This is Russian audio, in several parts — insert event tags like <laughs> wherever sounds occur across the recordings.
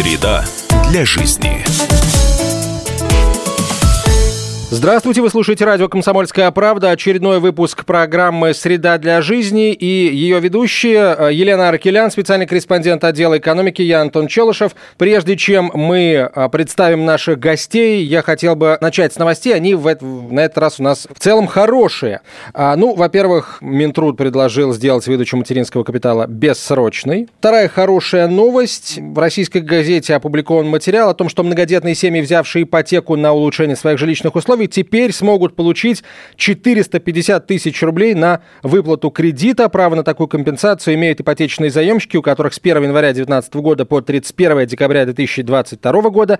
Среда для жизни. Здравствуйте, вы слушаете радио «Комсомольская правда», очередной выпуск программы «Среда для жизни» и ее ведущие э, Елена Аркелян, специальный корреспондент отдела экономики, я Антон Челышев. Прежде чем мы э, представим наших гостей, я хотел бы начать с новостей. Они в на этот раз у нас в целом хорошие. А, ну, во-первых, Минтруд предложил сделать выдачу материнского капитала бессрочной. Вторая хорошая новость. В российской газете опубликован материал о том, что многодетные семьи, взявшие ипотеку на улучшение своих жилищных условий, условий теперь смогут получить 450 тысяч рублей на выплату кредита. Право на такую компенсацию имеют ипотечные заемщики, у которых с 1 января 2019 года по 31 декабря 2022 года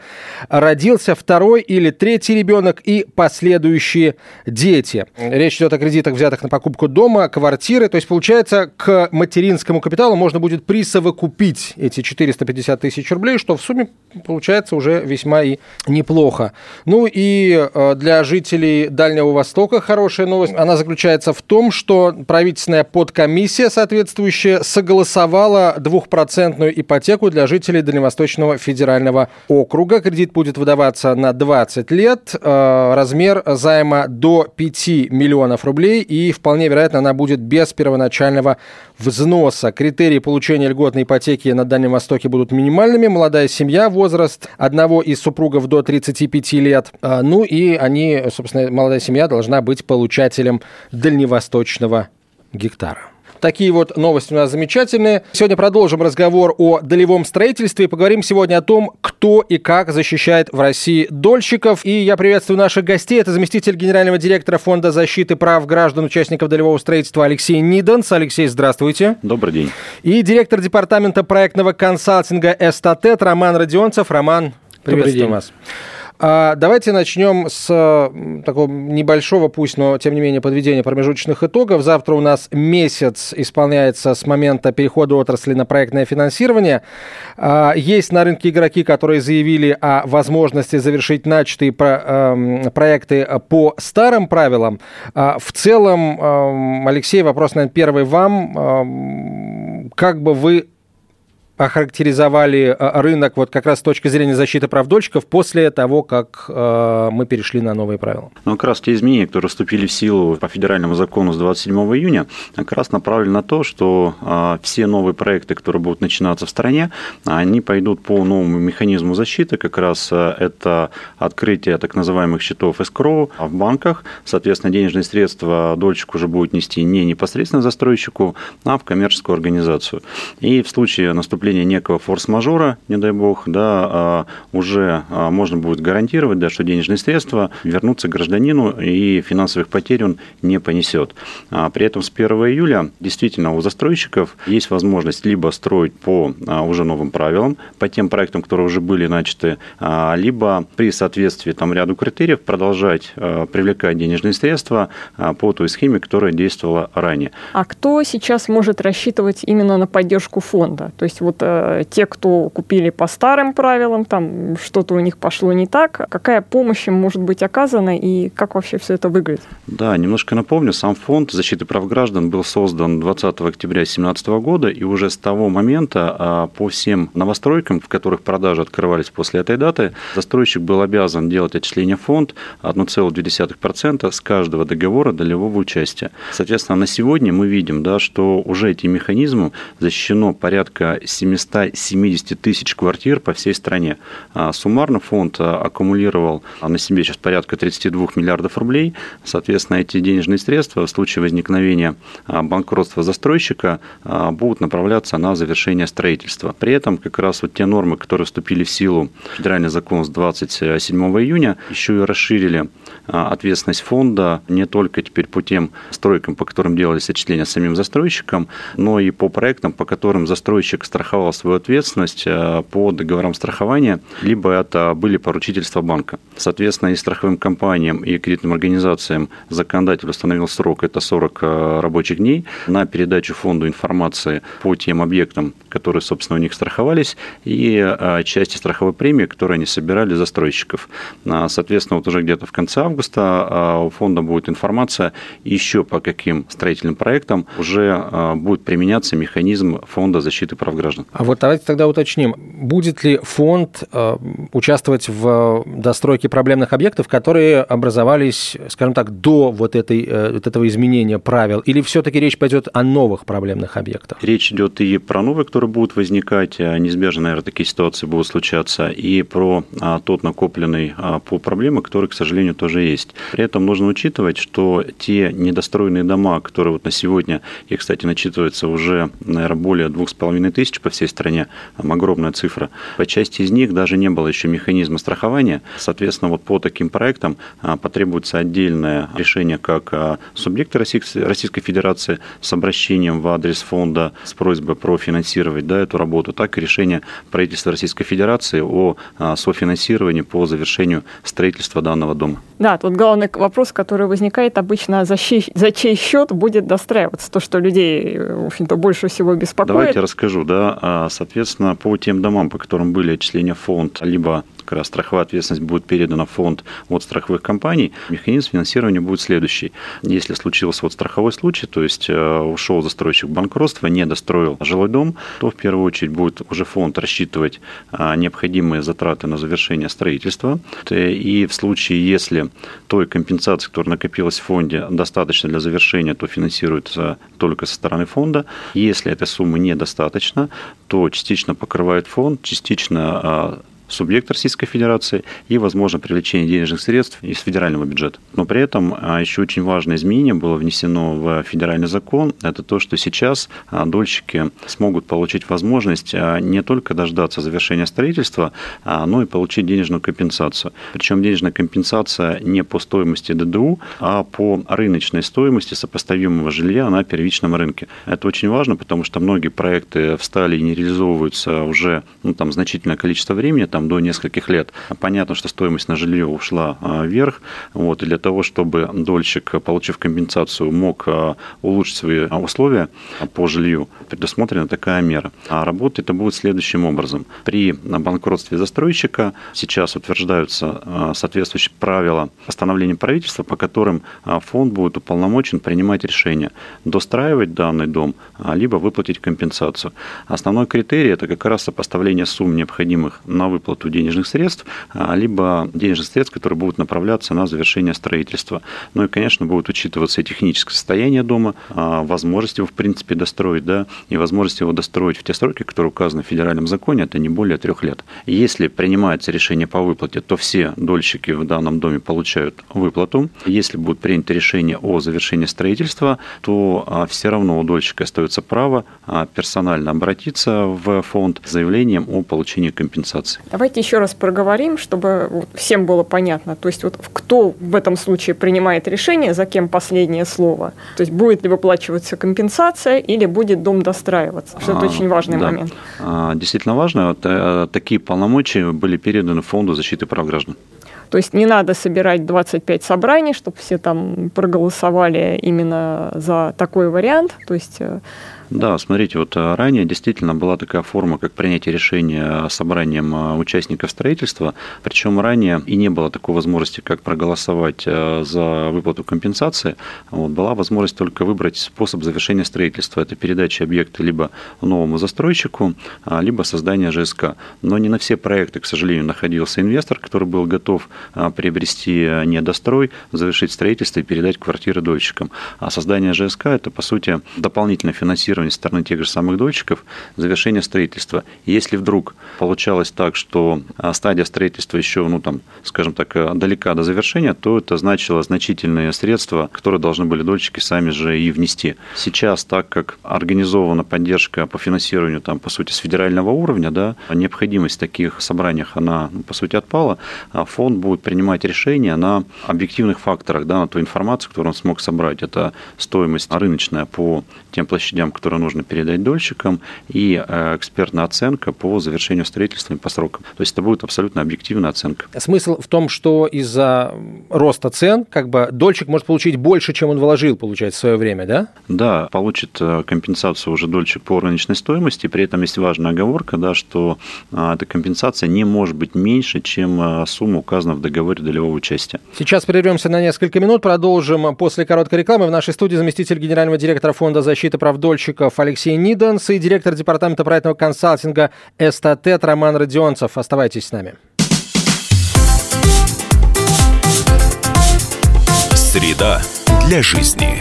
родился второй или третий ребенок и последующие дети. Речь идет о кредитах, взятых на покупку дома, квартиры. То есть, получается, к материнскому капиталу можно будет присовокупить эти 450 тысяч рублей, что в сумме получается уже весьма и неплохо. Ну и э, для для жителей Дальнего Востока хорошая новость. Она заключается в том, что правительственная подкомиссия соответствующая согласовала двухпроцентную ипотеку для жителей Дальневосточного федерального округа. Кредит будет выдаваться на 20 лет. Э, размер займа до 5 миллионов рублей. И вполне вероятно, она будет без первоначального взноса. Критерии получения льготной ипотеки на Дальнем Востоке будут минимальными. Молодая семья, возраст одного из супругов до 35 лет. Э, ну и они они, собственно, молодая семья должна быть получателем дальневосточного гектара. Такие вот новости у нас замечательные. Сегодня продолжим разговор о долевом строительстве и поговорим сегодня о том, кто и как защищает в России дольщиков. И я приветствую наших гостей. Это заместитель генерального директора Фонда защиты прав граждан участников долевого строительства Алексей Ниденс. Алексей, здравствуйте. Добрый день. И директор департамента проектного консалтинга Эстатет Роман Родионцев. Роман, приветствую вас. А давайте начнем с такого небольшого, пусть, но тем не менее, подведения промежуточных итогов. Завтра у нас месяц исполняется с момента перехода отрасли на проектное финансирование. А, есть на рынке игроки, которые заявили о возможности завершить начатые эм, проекты по старым правилам. А, в целом, Алексей, вопрос, наверное, первый вам. Как бы вы охарактеризовали э, рынок вот как раз с точки зрения защиты прав дольщиков после того, как э, мы перешли на новые правила? Ну, как раз те изменения, которые вступили в силу по федеральному закону с 27 июня, как раз направлены на то, что э, все новые проекты, которые будут начинаться в стране, они пойдут по новому механизму защиты. Как раз это открытие так называемых счетов эскроу в банках. Соответственно, денежные средства дольщик уже будет нести не непосредственно застройщику, а в коммерческую организацию. И в случае наступления наступления некого форс-мажора, не дай бог, да, а, уже а, можно будет гарантировать, да, что денежные средства вернутся гражданину и финансовых потерь он не понесет. А, при этом с 1 июля действительно у застройщиков есть возможность либо строить по уже новым правилам, по тем проектам, которые уже были начаты, либо при соответствии там ряду критериев продолжать привлекать денежные средства по той схеме, которая действовала ранее. А кто сейчас может рассчитывать именно на поддержку фонда? То есть вот э, те, кто купили по старым правилам, там что-то у них пошло не так, какая помощь им может быть оказана и как вообще все это выглядит? Да, немножко напомню, сам фонд защиты прав граждан был создан 20 октября 2017 года, и уже с того момента а, по всем новостройкам, в которых продажи открывались после этой даты, застройщик был обязан делать отчисление в фонд 1,2% с каждого договора долевого участия. Соответственно, на сегодня мы видим, да, что уже этим механизмом защищено порядка 7 770 тысяч квартир по всей стране. А суммарно фонд а, аккумулировал на себе сейчас порядка 32 миллиардов рублей. Соответственно, эти денежные средства в случае возникновения а, банкротства застройщика будут направляться на завершение строительства. При этом как раз вот те нормы, которые вступили в силу федеральный закон с 27 июня, еще и расширили ответственность фонда не только теперь по тем стройкам, по которым делались отчисления самим застройщикам, но и по проектам, по которым застройщик страховал страховал свою ответственность э, по договорам страхования, либо это были поручительства банка. Соответственно, и страховым компаниям, и кредитным организациям законодатель установил срок, это 40 э, рабочих дней, на передачу фонду информации по тем объектам, которые, собственно, у них страховались, и э, части страховой премии, которые они собирали застройщиков. Соответственно, вот уже где-то в конце августа у фонда будет информация еще по каким строительным проектам уже будет применяться механизм фонда защиты прав граждан. Граждан. А вот давайте тогда уточним, будет ли фонд э, участвовать в достройке проблемных объектов, которые образовались, скажем так, до вот, этой, э, вот этого изменения правил, или все-таки речь пойдет о новых проблемных объектах? Речь идет и про новые, которые будут возникать, а неизбежно, наверное, такие ситуации будут случаться, и про а, тот накопленный а, по проблемы, который, к сожалению, тоже есть. При этом нужно учитывать, что те недостроенные дома, которые вот на сегодня, их, кстати, начитывается уже, наверное, более двух с половиной тысяч по всей стране, огромная цифра, по части из них даже не было еще механизма страхования. Соответственно, вот по таким проектам потребуется отдельное решение как субъекта Российской Федерации с обращением в адрес фонда с просьбой профинансировать да, эту работу, так и решение правительства Российской Федерации о а, софинансировании по завершению строительства данного дома. Да, тут главный вопрос, который возникает обычно, за чей, за чей счет будет достраиваться, то, что людей, в общем-то, больше всего беспокоит. Давайте расскажу, да, а, соответственно, по тем домам, по которым были отчисления в фонд, либо как раз страховая ответственность будет передана в фонд от страховых компаний, механизм финансирования будет следующий. Если случился вот страховой случай, то есть э, ушел застройщик в банкротство, не достроил жилой дом, то в первую очередь будет уже фонд рассчитывать а, необходимые затраты на завершение строительства. И в случае, если той компенсации, которая накопилась в фонде, достаточно для завершения, то финансируется только со стороны фонда. Если этой суммы недостаточно, то частично покрывает фонд, частично субъект Российской Федерации и, возможно, привлечение денежных средств из федерального бюджета. Но при этом а, еще очень важное изменение было внесено в федеральный закон. Это то, что сейчас а, дольщики смогут получить возможность а, не только дождаться завершения строительства, но и получить денежную компенсацию. Причем денежная компенсация не по стоимости ДДУ, а по рыночной стоимости сопоставимого жилья на первичном рынке. Это очень важно, потому что многие проекты встали и не реализовываются уже ну, там, значительное количество времени, там, там, до нескольких лет. Понятно, что стоимость на жилье ушла а, вверх. Вот, и для того, чтобы дольщик, получив компенсацию, мог а, улучшить свои условия по жилью, предусмотрена такая мера. А работа это будет следующим образом. При банкротстве застройщика сейчас утверждаются а, соответствующие правила постановления правительства, по которым фонд будет уполномочен принимать решение достраивать данный дом, либо выплатить компенсацию. Основной критерий – это как раз сопоставление сумм, необходимых на выплату выплату денежных средств, а, либо денежных средств, которые будут направляться на завершение строительства. Ну и, конечно, будет учитываться и техническое состояние дома, а, возможность его, в принципе, достроить, да, и возможность его достроить в те сроки, которые указаны в федеральном законе, это не более трех лет. Если принимается решение по выплате, то все дольщики в данном доме получают выплату. Если будет принято решение о завершении строительства, то а, все равно у дольщика остается право персонально обратиться в фонд с заявлением о получении компенсации. Давайте еще раз проговорим, чтобы всем было понятно. То есть вот кто в этом случае принимает решение, за кем последнее слово. То есть будет ли выплачиваться компенсация или будет дом достраиваться. Что это а, очень важный да. момент. А, действительно важно. Вот, э, такие полномочия были переданы Фонду защиты прав граждан. То есть не надо собирать 25 собраний, чтобы все там проголосовали именно за такой вариант. То есть э, да, смотрите, вот а, ранее действительно была такая форма, как принятие решения собранием а, участников строительства, причем ранее и не было такой возможности, как проголосовать а, за выплату компенсации. Вот, была возможность только выбрать способ завершения строительства. Это передача объекта либо новому застройщику, либо создание ЖСК. Но не на все проекты, к сожалению, находился инвестор, который был готов приобрести недострой, завершить строительство и передать квартиры дольщикам. А создание ЖСК – это, по сути, дополнительное финансирование финансирования со стороны тех же самых дольщиков завершение строительства. Если вдруг получалось так, что а, стадия строительства еще, ну там, скажем так, э, далека до завершения, то это значило значительные средства, которые должны были дольщики сами же и внести. Сейчас, так как организована поддержка по финансированию, там, по сути, с федерального уровня, да, необходимость в таких собраниях, она, ну, по сути, отпала, а фонд будет принимать решения на объективных факторах, да, на ту информацию, которую он смог собрать. Это стоимость рыночная по тем площадям, которые которую нужно передать дольщикам, и э, экспертная оценка по завершению строительства и по срокам. То есть это будет абсолютно объективная оценка. Смысл в том, что из-за роста цен как бы дольщик может получить больше, чем он вложил, получается, в свое время, да? Да, получит э, компенсацию уже дольщик по рыночной стоимости. При этом есть важная оговорка, да, что э, эта компенсация не может быть меньше, чем сумма указана в договоре долевого участия. Сейчас прервемся на несколько минут, продолжим после короткой рекламы. В нашей студии заместитель генерального директора Фонда защиты прав дольщиков дольщиков Алексей Ниденс и директор департамента проектного консалтинга «Эстатет» Роман Родионцев. Оставайтесь с нами. Среда для жизни.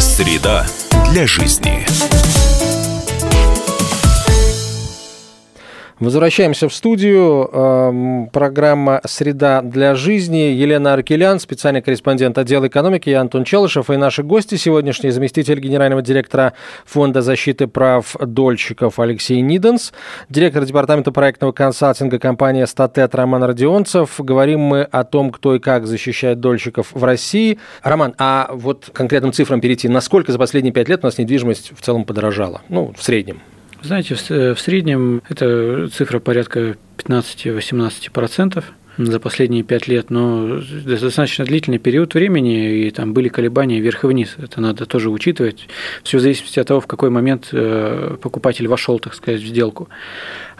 Среда для жизни. Возвращаемся в студию. Эм, программа «Среда для жизни». Елена Аркелян, специальный корреспондент отдела экономики, я Антон Челышев. И наши гости сегодняшний заместитель генерального директора Фонда защиты прав дольщиков Алексей Ниденс, директор департамента проектного консалтинга компании «Статет» Роман Родионцев. Говорим мы о том, кто и как защищает дольщиков в России. Роман, а вот конкретным цифрам перейти. Насколько за последние пять лет у нас недвижимость в целом подорожала? Ну, в среднем. Знаете, в среднем это цифра порядка 15-18% за последние пять лет, но достаточно длительный период времени, и там были колебания вверх и вниз. Это надо тоже учитывать. Все в зависимости от того, в какой момент э, покупатель вошел, так сказать, в сделку.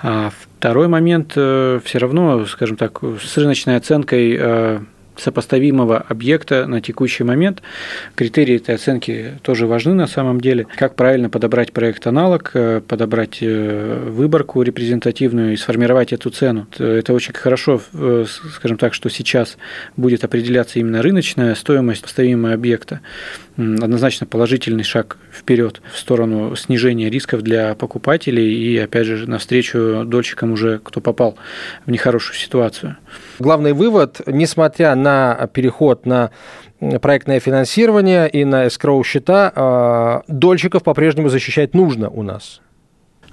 А второй момент э, все равно, скажем так, с рыночной оценкой э, сопоставимого объекта на текущий момент. Критерии этой оценки тоже важны на самом деле. Как правильно подобрать проект-аналог, э, подобрать э, выборку репрезентативную и сформировать эту цену. Это очень хорошо, э, скажем так, что сейчас будет определяться именно рыночная стоимость сопоставимого объекта однозначно положительный шаг вперед в сторону снижения рисков для покупателей и, опять же, навстречу дольщикам уже, кто попал в нехорошую ситуацию. Главный вывод, несмотря на переход на проектное финансирование и на эскроу счета, а, дольщиков по-прежнему защищать нужно у нас.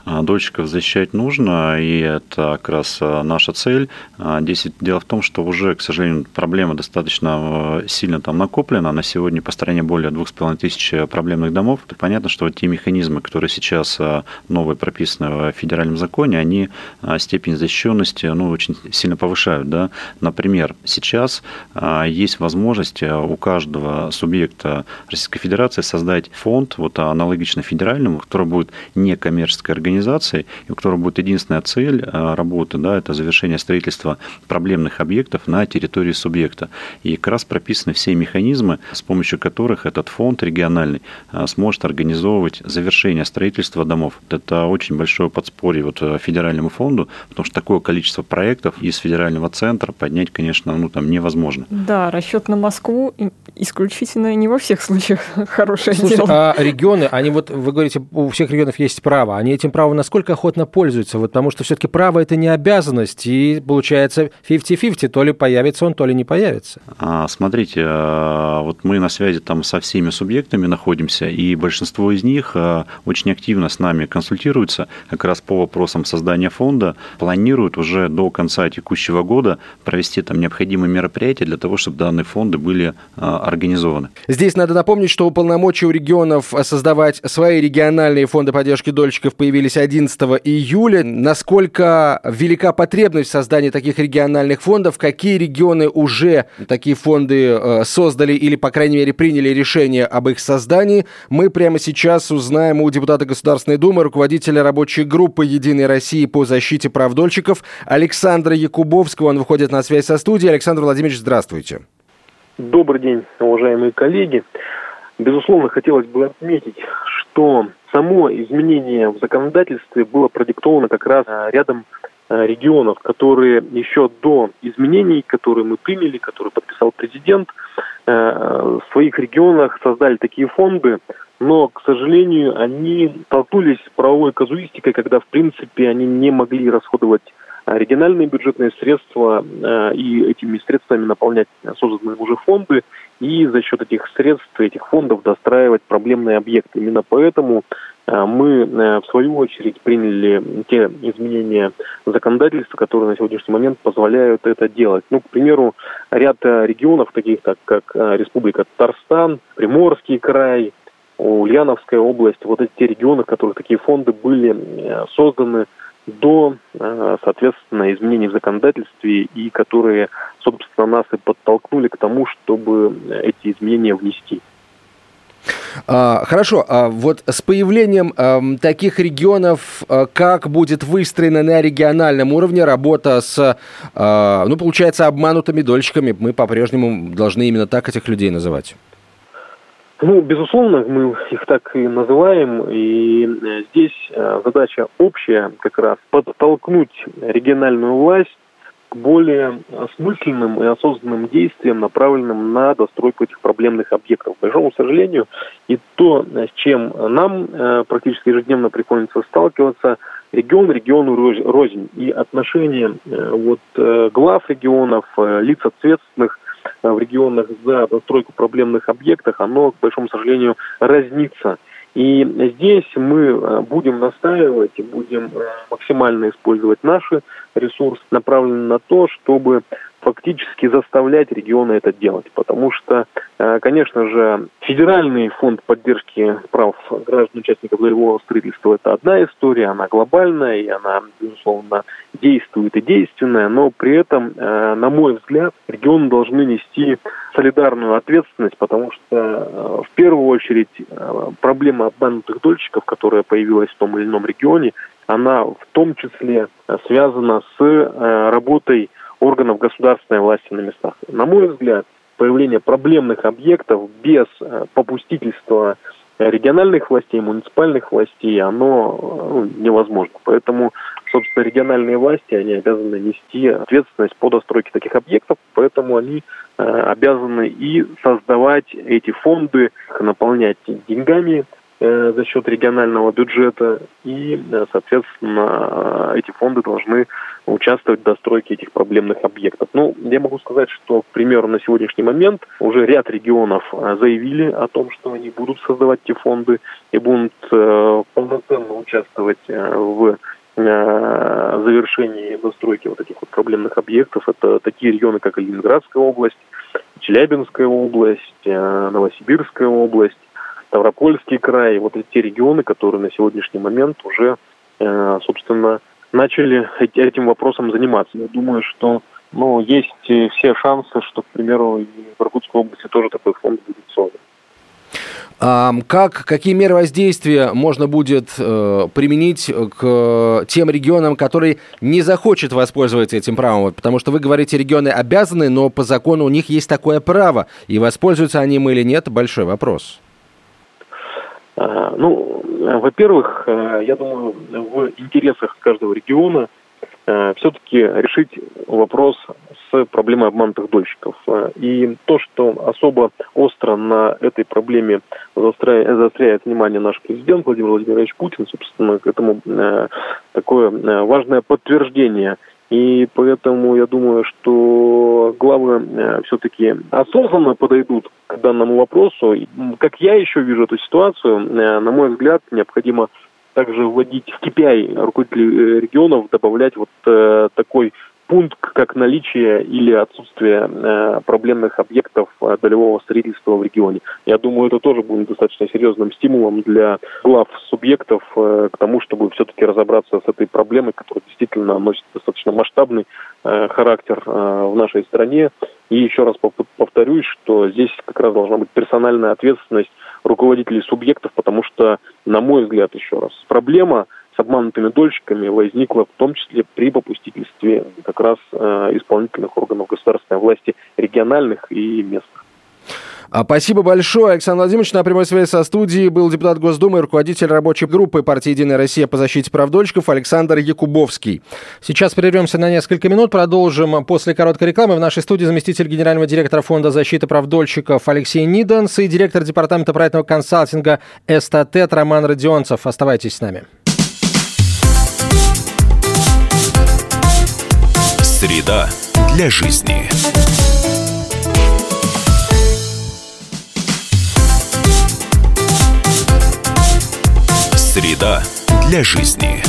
А, дольщиков защищать нужно, и это как раз а, наша цель. А, здесь дело в том, что уже, к сожалению, проблема достаточно сильно там накоплена. На сегодня по стране более 2,5 тысяч проблемных домов. И понятно, что те механизмы, которые сейчас новые прописаны в федеральном законе, они степень защищенности ну, очень сильно повышают. Да? Например, сейчас есть возможность у каждого субъекта Российской Федерации создать фонд, вот аналогично федеральному, который будет некоммерческой организацией, организацией, и у которой будет единственная цель э, работы, да, это завершение строительства проблемных объектов на территории субъекта. И как раз прописаны все механизмы, с помощью которых этот фонд региональный э, сможет организовывать завершение строительства домов. Это очень большое подспорье вот э, федеральному фонду, потому что такое количество проектов из федерального центра поднять, конечно, ну, там невозможно. Да, расчет на Москву исключительно не во всех случаях <laughs> хорошее Слушайте, дело. а регионы, они вот, вы говорите, у всех регионов есть право, они этим правом право насколько охотно пользуются? Вот потому что все-таки право это не обязанность, и получается 50-50, то ли появится он, то ли не появится. А, смотрите, а, вот мы на связи там со всеми субъектами находимся, и большинство из них а, очень активно с нами консультируются как раз по вопросам создания фонда, планируют уже до конца текущего года провести там необходимые мероприятия для того, чтобы данные фонды были организованы. Здесь надо напомнить, что полномочия у регионов создавать свои региональные фонды поддержки дольщиков появились появились 11 июля. Насколько велика потребность в создании таких региональных фондов? Какие регионы уже такие фонды э, создали или, по крайней мере, приняли решение об их создании? Мы прямо сейчас узнаем у депутата Государственной Думы, руководителя рабочей группы «Единой России» по защите прав дольщиков Александра Якубовского. Он выходит на связь со студией. Александр Владимирович, здравствуйте. Добрый день, уважаемые коллеги. Безусловно, хотелось бы отметить, что само изменение в законодательстве было продиктовано как раз а, рядом а, регионов, которые еще до изменений, которые мы приняли, которые подписал президент, а, в своих регионах создали такие фонды, но, к сожалению, они столкнулись с правовой казуистикой, когда, в принципе, они не могли расходовать региональные бюджетные средства и этими средствами наполнять созданные уже фонды и за счет этих средств, этих фондов достраивать проблемные объекты. Именно поэтому э, мы, э, в свою очередь, приняли те изменения законодательства, которые на сегодняшний момент позволяют это делать. Ну, к примеру, ряд э, регионов, таких так, как Республика Татарстан, Приморский край, Ульяновская область, вот эти регионы, в которых такие фонды были созданы до, э, соответственно, изменений в законодательстве и которые, собственно, нас и подтолкнули к тому, чтобы эти изменения внести. А, хорошо, а вот с появлением а, таких регионов, а, как будет выстроена на региональном уровне работа с, ну, получается, обманутыми дольщиками? Мы по-прежнему должны именно так этих людей называть. Ну, безусловно, мы их так и называем, и э, здесь э, задача общая как раз подтолкнуть региональную власть к более осмысленным и осознанным действиям, направленным на достройку этих проблемных объектов. К большому сожалению, и то, с чем нам э, практически ежедневно приходится сталкиваться, регион региону рознь. И отношения вот, глав регионов, лиц ответственных Э, в регионах за достройку проблемных объектов, оно, к большому сожалению, разнится. И здесь мы э, будем настаивать и будем э, максимально использовать наши ресурсы, направленные на то, чтобы фактически заставлять регионы это делать. Потому что, э, конечно же, федеральный фонд поддержки прав граждан участников долевого строительства – это одна история, она глобальная, и она, безусловно, действует и действенная, но при этом, э, на мой взгляд, регионы должны нести солидарную ответственность, потому что э, в первую очередь проблема обманутых дольщиков, которая появилась в том или ином регионе, она в том числе связана с работой органов государственной власти на местах. На мой взгляд, появление проблемных объектов без э, попустительства региональных властей, муниципальных властей, оно ну, невозможно. Поэтому, собственно, региональные власти, они обязаны нести ответственность по достройке таких объектов, поэтому они э, обязаны и создавать эти фонды, наполнять деньгами э, за счет регионального бюджета, и, э, соответственно, эти фонды должны участвовать в достройке этих проблемных объектов. Ну, я могу сказать, что, к примеру, на сегодняшний момент уже ряд регионов э, заявили о том, что они будут создавать эти фонды и будут э, полноценно участвовать э, в э, завершении достройки вот этих вот проблемных объектов. Это такие регионы, как Ленинградская область, Челябинская область, э, Новосибирская область, Ставропольский край. Вот эти регионы, которые на сегодняшний момент уже, собственно, начали этим вопросом заниматься. Я думаю, что ну, есть все шансы, что, к примеру, и в Иркутской области тоже такой фонд будет создан. Как, какие меры воздействия можно будет э, применить к тем регионам, которые не захочет воспользоваться этим правом? Потому что вы говорите, регионы обязаны, но по закону у них есть такое право. И воспользуются они им или нет, большой вопрос. А, ну, во-первых, э, я думаю, в интересах каждого региона э, все-таки решить вопрос с проблемой обманутых дольщиков. Э, и то, что особо остро на этой проблеме заостряет, внимание наш президент Владимир Владимирович Путин, собственно, к этому такое важное подтверждение – и поэтому я думаю, что главы э, все-таки осознанно подойдут к данному вопросу. Как я еще вижу эту ситуацию, э, на мой взгляд, необходимо также вводить в KPI руководителей э, регионов, добавлять вот такой пункт как наличие или отсутствие э, проблемных объектов э, долевого строительства в регионе. Я думаю, это тоже будет достаточно серьезным стимулом для глав субъектов э, к тому, чтобы все-таки разобраться с этой проблемой, которая действительно носит достаточно масштабный характер в нашей стране. И еще раз повторюсь, что здесь как раз должна быть персональная ответственность руководителей субъектов, потому что, на мой взгляд, еще раз, проблема с обманутыми дольщиками возникла в том числе при попустительстве как раз э, исполнительных органов государственной власти региональных и местных. А, спасибо большое. Александр Владимирович на прямой связи со студией был депутат Госдумы и руководитель рабочей группы партии «Единая Россия» по защите прав дольщиков Александр Якубовский. Сейчас прервемся на несколько минут, продолжим после короткой рекламы. В нашей студии заместитель генерального директора Фонда защиты прав дольщиков Алексей Ниденс и директор департамента проектного консалтинга «Эстатет» Роман Родионцев. Оставайтесь с нами. Среда для жизни. Среда для жизни.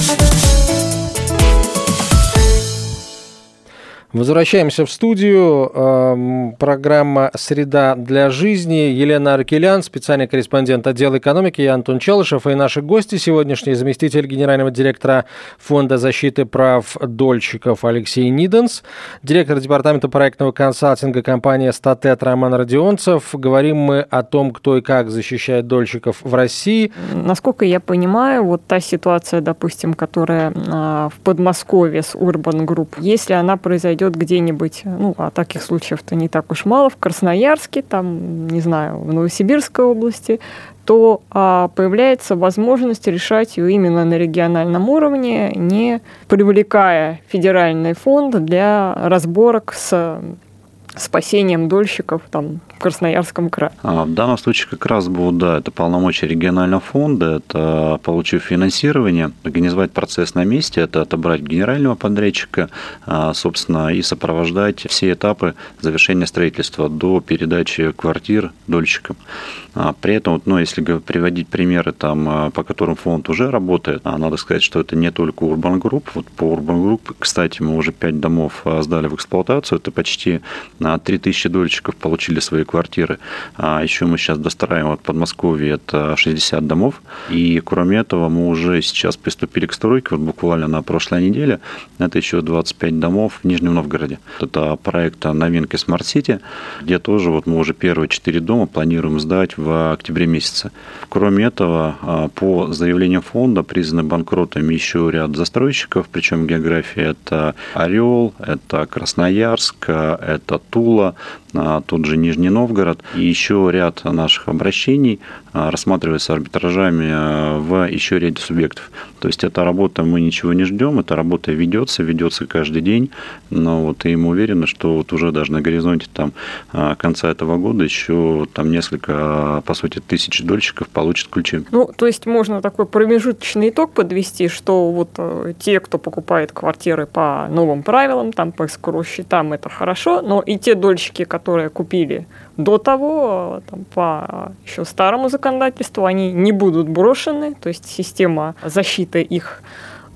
Возвращаемся в студию. Эм, программа «Среда для жизни». Елена Аркелян, специальный корреспондент отдела экономики, я Антон Челышев. И наши гости сегодняшний заместитель генерального директора Фонда защиты прав дольщиков Алексей Ниденс, директор департамента проектного консалтинга компании «Статет» Роман Родионцев. Говорим мы о том, кто и как защищает дольщиков в России. Насколько я понимаю, вот та ситуация, допустим, которая а, в Подмосковье с Urban Group, если она произойдет произойдет где-нибудь, ну, а таких случаев-то не так уж мало, в Красноярске, там, не знаю, в Новосибирской области, то а, появляется возможность решать ее именно на региональном уровне, не привлекая федеральный фонд для разборок с спасением дольщиков там, в Красноярском крае? А, в данном случае как раз будут, да, это полномочия регионального фонда, это получив финансирование, организовать процесс на месте, это отобрать генерального подрядчика, а, собственно, и сопровождать все этапы завершения строительства до передачи квартир дольщикам. А, при этом, ну, если приводить примеры, там, по которым фонд уже работает, надо сказать, что это не только Urban Group. Вот по Urban Group, кстати, мы уже 5 домов сдали в эксплуатацию, это почти 3000 дольщиков получили свои квартиры. А еще мы сейчас достраиваем в Подмосковье, это 60 домов. И кроме этого мы уже сейчас приступили к стройке, вот буквально на прошлой неделе, это еще 25 домов в Нижнем Новгороде. Это проект новинки Smart City, где тоже вот мы уже первые 4 дома планируем сдать в октябре месяце. Кроме этого, а, по заявлениям фонда признаны банкротами еще ряд застройщиков, причем география это Орел, это Красноярск, это Тула, а, тот же Нижний Новгород. И еще ряд наших обращений а, рассматривается арбитражами а, в еще ряде субъектов. То есть эта работа, мы ничего не ждем, эта работа ведется, ведется каждый день. Но вот и мы уверены, что вот уже даже на горизонте там конца этого года еще там несколько, по сути, тысяч дольщиков получат ключи. Ну, то есть можно такой промежуточный итог подвести, что вот э, те, кто покупает квартиры по новым правилам, там по эскроу-счетам, это хорошо, но и те дольщики, которые купили до того, там, по еще старому законодательству, они не будут брошены, то есть система защиты их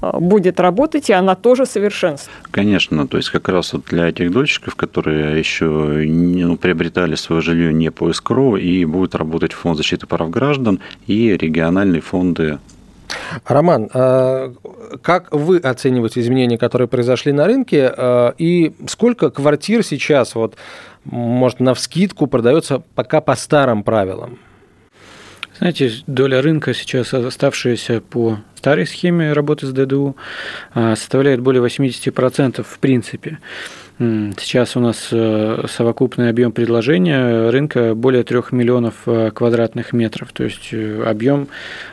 э, будет работать, и она тоже совершенствуется. Конечно, то есть как раз вот для этих дольщиков, которые еще не, ну, приобретали свое жилье не по СКРО, и будет работать фонд защиты прав граждан и региональные фонды Роман, а как вы оцениваете изменения, которые произошли на рынке, э, и сколько квартир сейчас, вот, может, на вскидку продается пока по старым правилам? Знаете, доля рынка сейчас, оставшаяся по старой схеме работы с ДДУ, а, составляет более 80% в принципе. Сейчас у нас э, совокупный объем предложения рынка более 3 миллионов э, квадратных метров. То есть э, объем,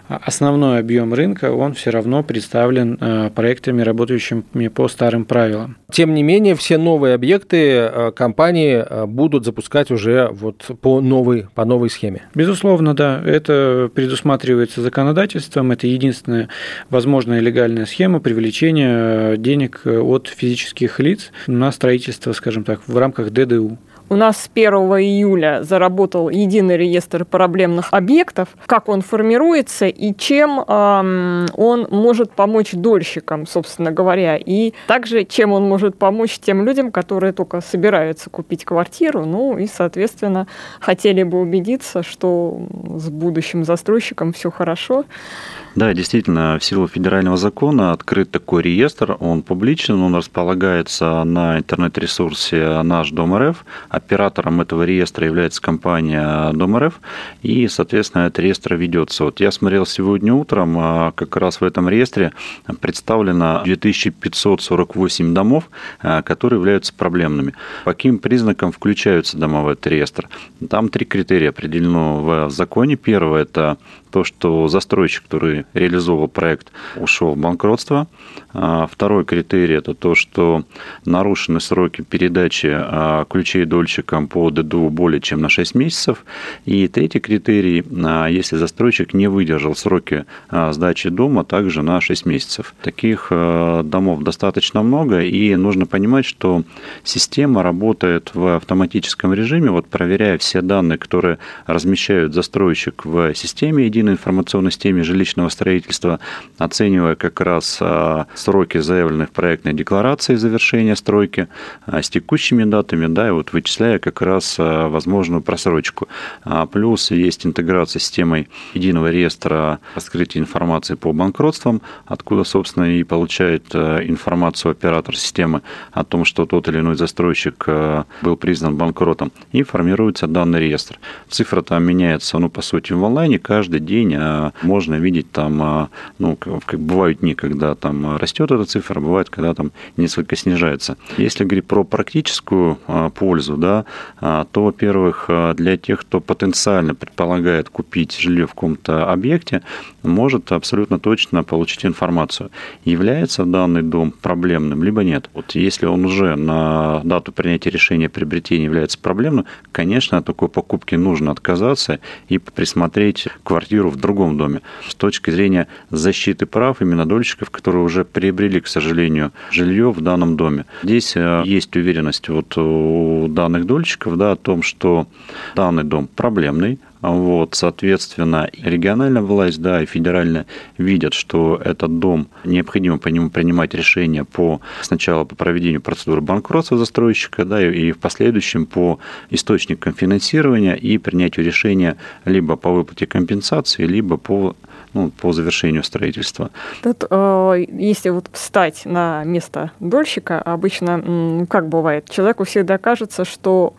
основной объем рынка, он все равно представлен проектами, работающими по старым правилам. Тем не менее, все новые объекты компании будут запускать уже вот по новой, по новой схеме. Безусловно, да. Это предусматривается законодательством. Это единственная возможная легальная схема привлечения денег от физических лиц на строительство скажем так, в рамках ДДУ. У нас с 1 июля заработал единый реестр проблемных объектов. Как он формируется и чем эм, он может помочь дольщикам, собственно говоря. И также, чем он может помочь тем людям, которые только собираются купить квартиру, ну и, соответственно, хотели бы убедиться, что с будущим застройщиком все хорошо. Да, действительно, в силу федерального закона открыт такой реестр, он публичен, он располагается на интернет-ресурсе «Наш Дом РФ». Оператором этого реестра является компания Дом РФ, и, соответственно, этот реестр ведется. Вот я смотрел сегодня утром, а, как раз в этом реестре представлено 2548 домов, а, которые являются проблемными. По каким признакам включаются дома в этот реестр? Там три критерия определено в законе. Первое – это то, что застройщик, который реализовал проект, ушел в банкротство. А, второй критерий – это то, что нарушены сроки передачи а, ключей до дольщиком по ДДУ более чем на 6 месяцев. И третий критерий, если застройщик не выдержал сроки сдачи дома, также на 6 месяцев. Таких домов достаточно много, и нужно понимать, что система работает в автоматическом режиме, вот проверяя все данные, которые размещают застройщик в системе единой информационной системе жилищного строительства, оценивая как раз сроки заявленных проектной декларации завершения стройки с текущими датами, да, и вот вычисляя как раз возможную просрочку. А плюс есть интеграция с системой единого реестра раскрытия информации по банкротствам, откуда, собственно, и получает информацию оператор системы о том, что тот или иной застройщик был признан банкротом, и формируется данный реестр. Цифра там меняется, ну, по сути, в онлайне каждый день а можно видеть там, а, ну, как бывают дни, когда там растет эта цифра, бывает, когда там несколько снижается. Если говорить про практическую а, пользу, да, то, во-первых, для тех, кто потенциально предполагает купить жилье в каком-то объекте, может абсолютно точно получить информацию, является данный дом проблемным, либо нет. Вот если он уже на дату принятия решения приобретения является проблемным, конечно, от такой покупки нужно отказаться и присмотреть квартиру в другом доме. С точки зрения защиты прав именно дольщиков, которые уже приобрели, к сожалению, жилье в данном доме. Здесь э, есть уверенность вот у данных дольщиков да, о том, что данный дом проблемный, вот, соответственно, региональная власть, да, и федеральная видят, что этот дом необходимо по нему принимать решения по сначала по проведению процедуры банкротства застройщика, да, и в последующем по источникам финансирования и принятию решения либо по выплате компенсации, либо по ну, по завершению строительства. Тут, э, если вот встать на место дольщика, обычно, как бывает, человеку всегда кажется, что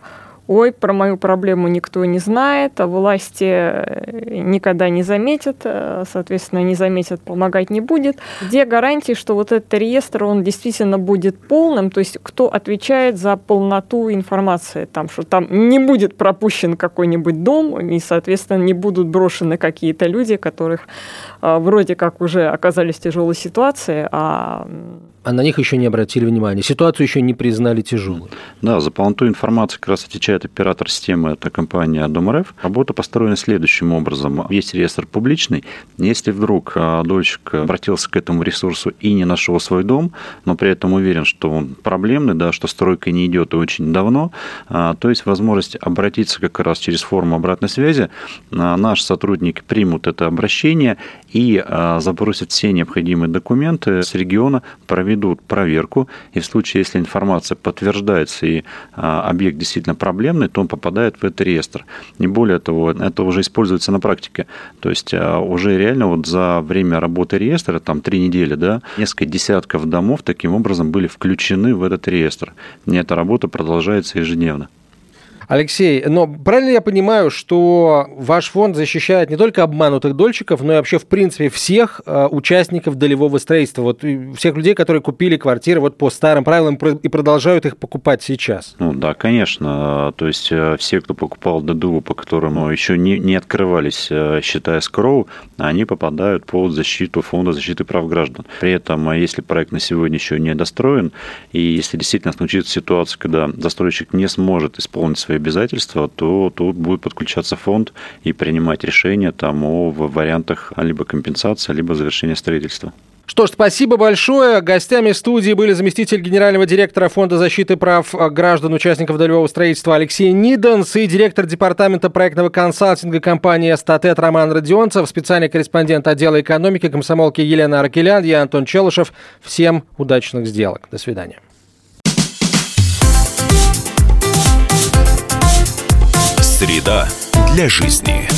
ой, про мою проблему никто не знает, а власти э, никогда не заметят, э, соответственно, не заметят, помогать не будет. Где гарантии, что вот этот реестр, он действительно будет полным, то есть кто отвечает за полноту информации, там, что там не будет пропущен какой-нибудь дом, и, соответственно, не будут брошены какие-то люди, которых вроде как уже оказались в тяжелой ситуации, а а на них еще не обратили внимания. Ситуацию еще не признали тяжелой. Да, за полноту информации как раз отвечает оператор системы, это компания Дом.РФ. Работа построена следующим образом. Есть реестр публичный. Если вдруг а, дольщик обратился к этому ресурсу и не нашел свой дом, но при этом уверен, что он проблемный, да, что стройка не идет очень давно, а, то есть возможность обратиться как раз через форму обратной связи. А, наши сотрудники примут это обращение и запросят все необходимые документы с региона, проведут проведут проверку, и в случае, если информация подтверждается и а, объект действительно проблемный, то он попадает в этот реестр. Не более того, это уже используется на практике. То есть а, уже реально вот за время работы реестра, там три недели, да, несколько десятков домов таким образом были включены в этот реестр. И эта работа продолжается ежедневно. Алексей, но правильно я понимаю, что ваш фонд защищает не только обманутых дольщиков, но и вообще, в принципе, всех э, участников долевого строительства, вот всех людей, которые купили квартиры вот по старым правилам и продолжают их покупать сейчас? Ну да, конечно. То есть э, все, кто покупал ДДУ, по которому еще не, не открывались э, счета эскроу, они попадают под защиту Фонда защиты прав граждан. При этом, если проект на сегодня еще не достроен, и если действительно случится ситуация, когда застройщик не сможет исполнить свои обязательства, то тут будет подключаться фонд и принимать решения там о вариантах либо компенсации, либо завершения строительства. Что ж, спасибо большое. Гостями студии были заместитель генерального директора Фонда защиты прав граждан участников долевого строительства Алексей Ниденс и директор департамента проектного консалтинга компании «Статет» Роман Родионцев, специальный корреспондент отдела экономики комсомолки Елена Аркелян, я Антон Челышев. Всем удачных сделок. До свидания. Среда для жизни.